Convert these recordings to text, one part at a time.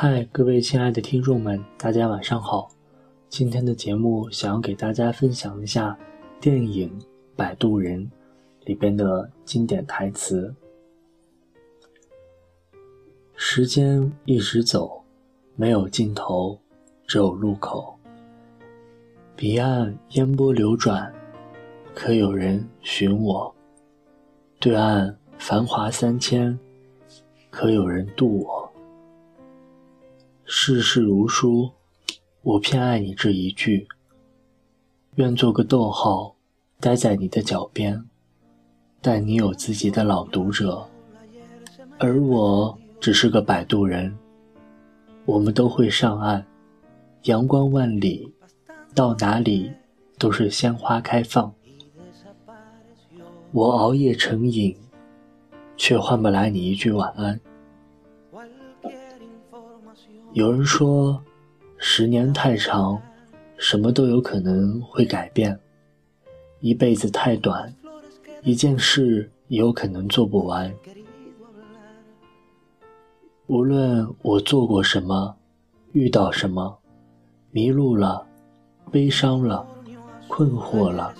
嗨，各位亲爱的听众们，大家晚上好。今天的节目想要给大家分享一下电影《摆渡人》里边的经典台词：“时间一直走，没有尽头，只有路口。彼岸烟波流转，可有人寻我？对岸繁华三千，可有人渡我？世事如书。”我偏爱你这一句，愿做个逗号，待在你的脚边。但你有自己的朗读者，而我只是个摆渡人。我们都会上岸，阳光万里，到哪里都是鲜花开放。我熬夜成瘾，却换不来你一句晚安。有人说。十年太长，什么都有可能会改变；一辈子太短，一件事也有可能做不完。无论我做过什么，遇到什么，迷路了，悲伤了，困惑了，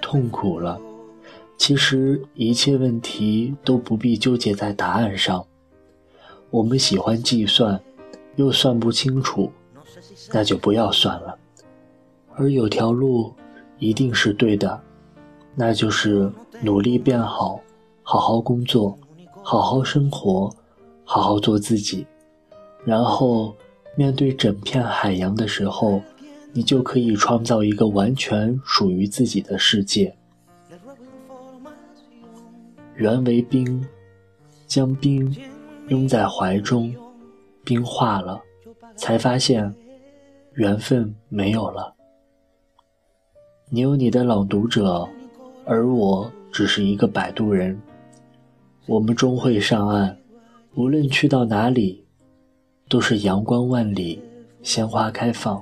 痛苦了，其实一切问题都不必纠结在答案上。我们喜欢计算，又算不清楚。那就不要算了，而有条路一定是对的，那就是努力变好，好好工作，好好生活，好好做自己。然后面对整片海洋的时候，你就可以创造一个完全属于自己的世界。缘为冰，将冰拥在怀中，冰化了，才发现。缘分没有了，你有你的朗读者，而我只是一个摆渡人。我们终会上岸，无论去到哪里，都是阳光万里，鲜花开放。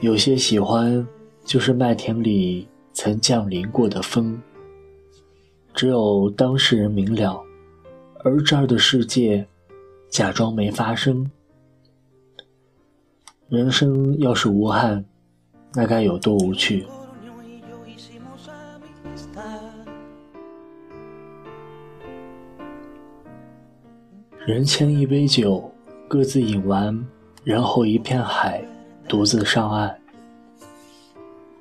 有些喜欢，就是麦田里曾降临过的风，只有当事人明了，而这儿的世界，假装没发生。人生要是无憾，那该有多无趣？人牵一杯酒，各自饮完，然后一片海，独自上岸。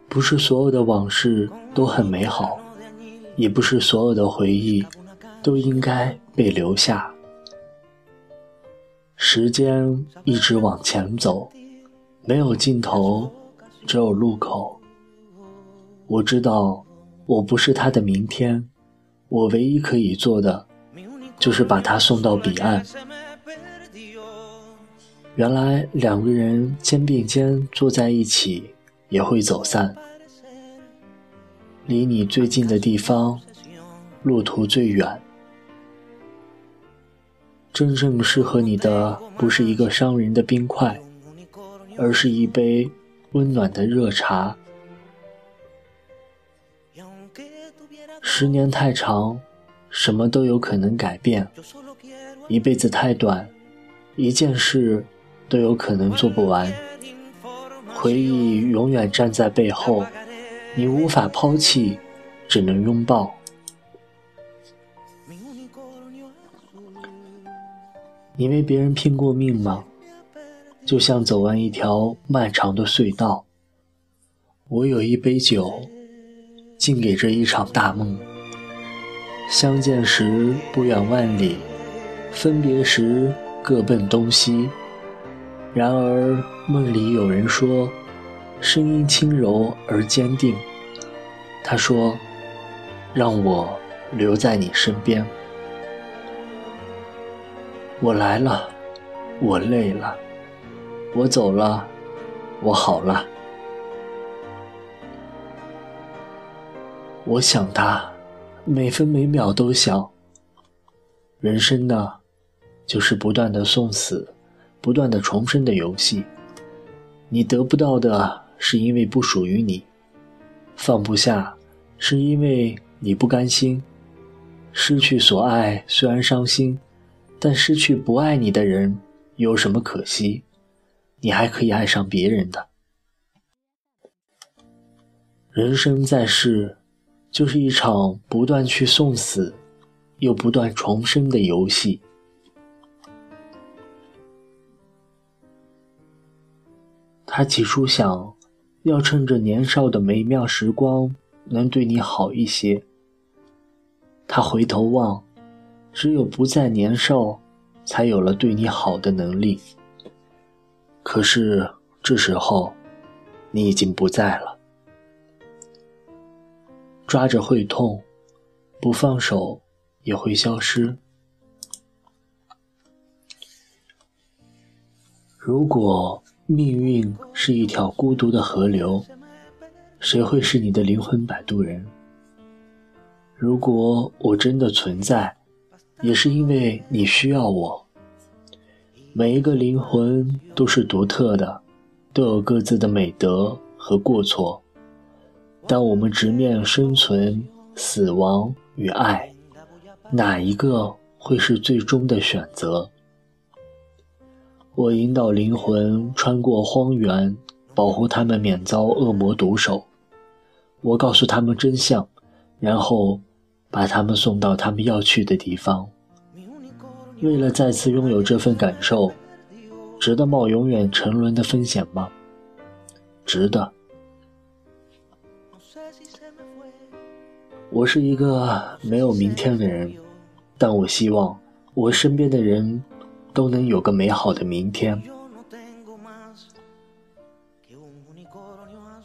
不是所有的往事都很美好，也不是所有的回忆都应该被留下。时间一直往前走。没有尽头，只有路口。我知道，我不是他的明天。我唯一可以做的，就是把他送到彼岸。原来两个人肩并肩坐在一起，也会走散。离你最近的地方，路途最远。真正适合你的，不是一个伤人的冰块。而是一杯温暖的热茶。十年太长，什么都有可能改变；一辈子太短，一件事都有可能做不完。回忆永远站在背后，你无法抛弃，只能拥抱。你为别人拼过命吗？就像走完一条漫长的隧道，我有一杯酒，敬给这一场大梦。相见时不远万里，分别时各奔东西。然而梦里有人说，声音轻柔而坚定。他说：“让我留在你身边。”我来了，我累了。我走了，我好了。我想他，每分每秒都想。人生呢，就是不断的送死，不断的重生的游戏。你得不到的是因为不属于你，放不下是因为你不甘心。失去所爱虽然伤心，但失去不爱你的人有什么可惜？你还可以爱上别人的。人生在世，就是一场不断去送死，又不断重生的游戏。他起初想，要趁着年少的美妙时光，能对你好一些。他回头望，只有不再年少，才有了对你好的能力。可是这时候，你已经不在了。抓着会痛，不放手也会消失。如果命运是一条孤独的河流，谁会是你的灵魂摆渡人？如果我真的存在，也是因为你需要我。每一个灵魂都是独特的，都有各自的美德和过错。当我们直面生存、死亡与爱，哪一个会是最终的选择？我引导灵魂穿过荒原，保护他们免遭恶魔毒手。我告诉他们真相，然后。把他们送到他们要去的地方。为了再次拥有这份感受，值得冒永远沉沦的风险吗？值得。我是一个没有明天的人，但我希望我身边的人都能有个美好的明天。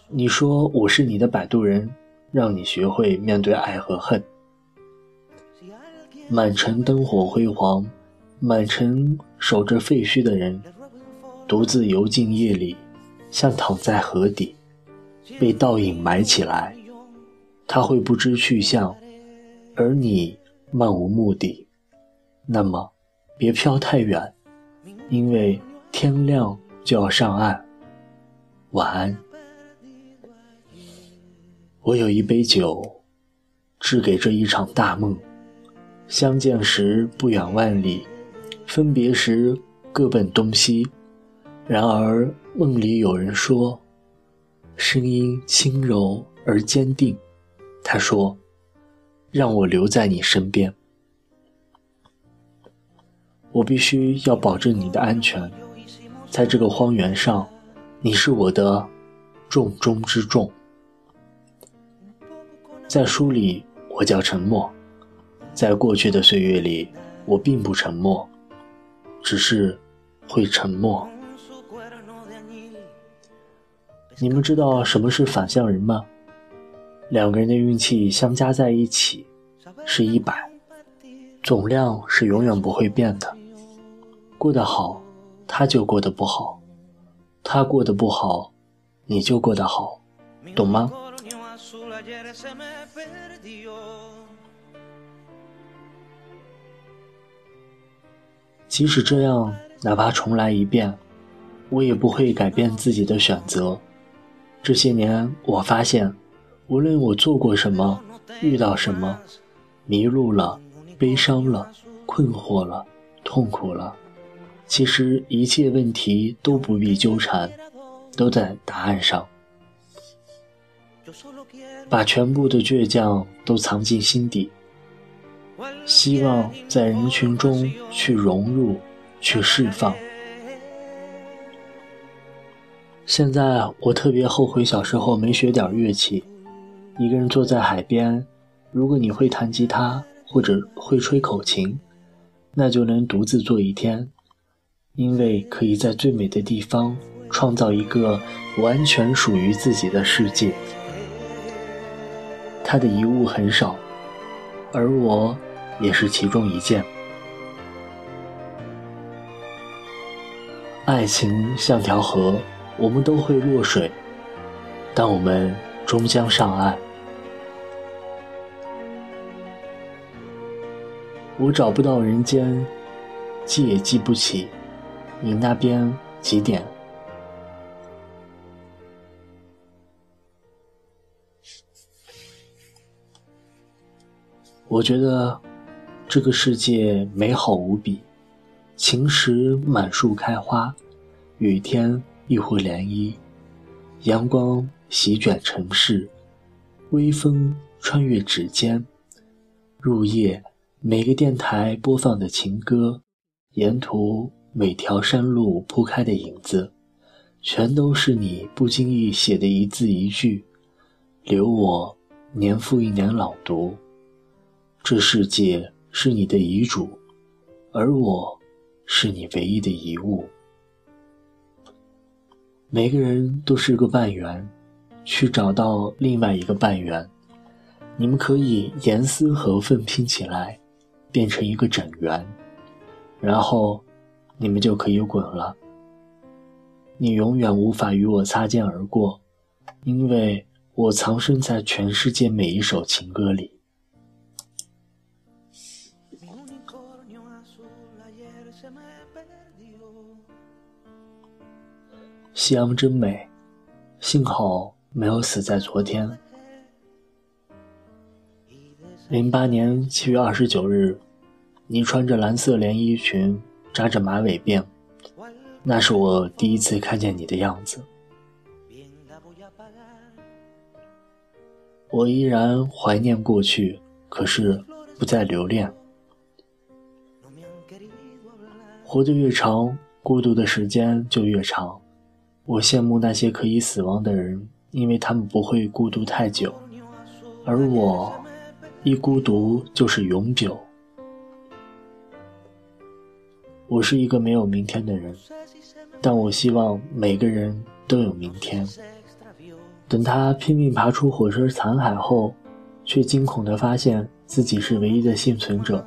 你说我是你的摆渡人，让你学会面对爱和恨。满城灯火辉煌，满城守着废墟的人，独自游进夜里，像躺在河底，被倒影埋起来。他会不知去向，而你漫无目的。那么，别飘太远，因为天亮就要上岸。晚安。我有一杯酒，致给这一场大梦。相见时不远万里，分别时各奔东西。然而梦里有人说，声音轻柔而坚定。他说：“让我留在你身边。”我必须要保证你的安全，在这个荒原上，你是我的重中之重。在书里，我叫沉默。在过去的岁月里，我并不沉默，只是会沉默。你们知道什么是反向人吗？两个人的运气相加在一起是一百，总量是永远不会变的。过得好，他就过得不好；他过得不好，你就过得好，懂吗？即使这样，哪怕重来一遍，我也不会改变自己的选择。这些年，我发现，无论我做过什么，遇到什么，迷路了，悲伤了，困惑了，痛苦了，其实一切问题都不必纠缠，都在答案上。把全部的倔强都藏进心底。希望在人群中去融入，去释放。现在我特别后悔小时候没学点乐器。一个人坐在海边，如果你会弹吉他或者会吹口琴，那就能独自坐一天，因为可以在最美的地方创造一个完全属于自己的世界。他的遗物很少，而我。也是其中一件。爱情像条河，我们都会落水，但我们终将上岸。我找不到人间，记也记不起，你那边几点？我觉得。这个世界美好无比，晴时满树开花，雨天一湖涟漪，阳光席卷城市，微风穿越指尖，入夜，每个电台播放的情歌，沿途每条山路铺开的影子，全都是你不经意写的一字一句，留我年复一年朗读。这世界是你的遗嘱，而我。是你唯一的遗物。每个人都是个半圆，去找到另外一个半圆，你们可以严丝合缝拼起来，变成一个整圆，然后你们就可以滚了。你永远无法与我擦肩而过，因为我藏身在全世界每一首情歌里。夕阳真美，幸好没有死在昨天。零八年七月二十九日，你穿着蓝色连衣裙，扎着马尾辫，那是我第一次看见你的样子。我依然怀念过去，可是不再留恋。活得越长，孤独的时间就越长。我羡慕那些可以死亡的人，因为他们不会孤独太久，而我一孤独就是永久。我是一个没有明天的人，但我希望每个人都有明天。等他拼命爬出火车残骸后，却惊恐地发现自己是唯一的幸存者。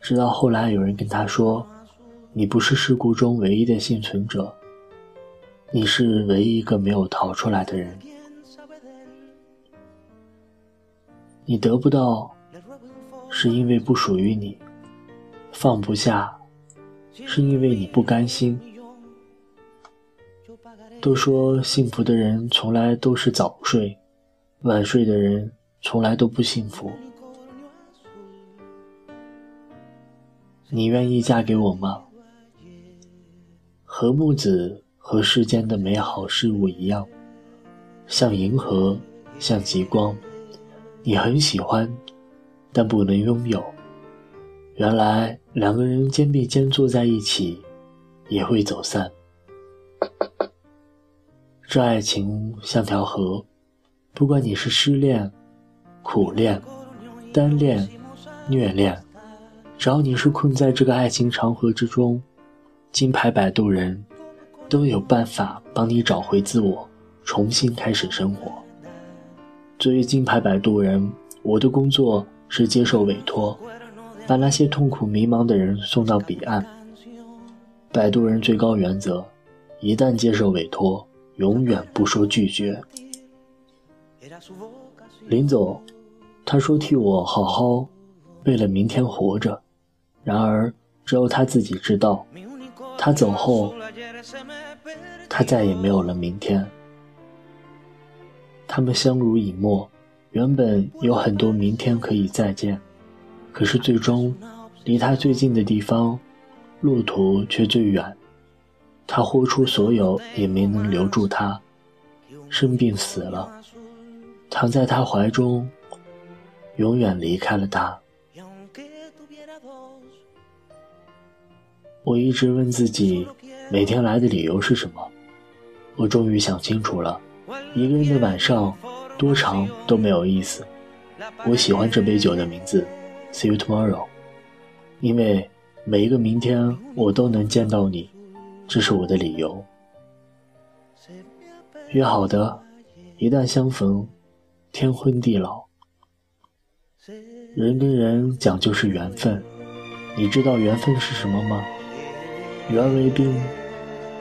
直到后来有人跟他说：“你不是事故中唯一的幸存者。”你是唯一一个没有逃出来的人。你得不到，是因为不属于你；放不下，是因为你不甘心。都说幸福的人从来都是早睡，晚睡的人从来都不幸福。你愿意嫁给我吗？何木子。和世间的美好事物一样，像银河，像极光，你很喜欢，但不能拥有。原来两个人肩并肩坐在一起，也会走散。这爱情像条河，不管你是失恋、苦恋、单恋、虐恋，只要你是困在这个爱情长河之中，金牌摆渡人。都有办法帮你找回自我，重新开始生活。作为金牌摆渡人，我的工作是接受委托，把那些痛苦迷茫的人送到彼岸。摆渡人最高原则：一旦接受委托，永远不说拒绝。临走，他说替我好好为了明天活着。然而，只有他自己知道，他走后。他再也没有了明天。他们相濡以沫，原本有很多明天可以再见，可是最终，离他最近的地方，路途却最远。他豁出所有也没能留住他，生病死了，躺在他怀中，永远离开了他。我一直问自己，每天来的理由是什么？我终于想清楚了，一个人的晚上多长都没有意思。我喜欢这杯酒的名字，See you tomorrow，因为每一个明天我都能见到你，这是我的理由。约好的，一旦相逢，天昏地老。人跟人讲究是缘分，你知道缘分是什么吗？缘为冰，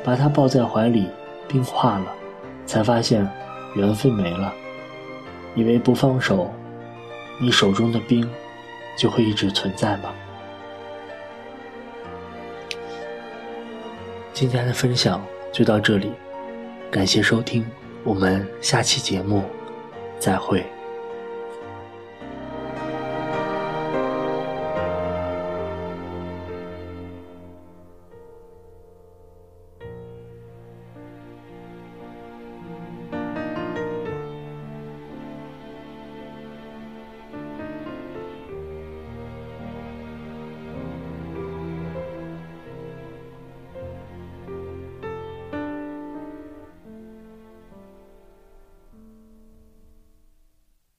把它抱在怀里。冰化了，才发现缘分没了。以为不放手，你手中的冰就会一直存在吗？今天的分享就到这里，感谢收听，我们下期节目再会。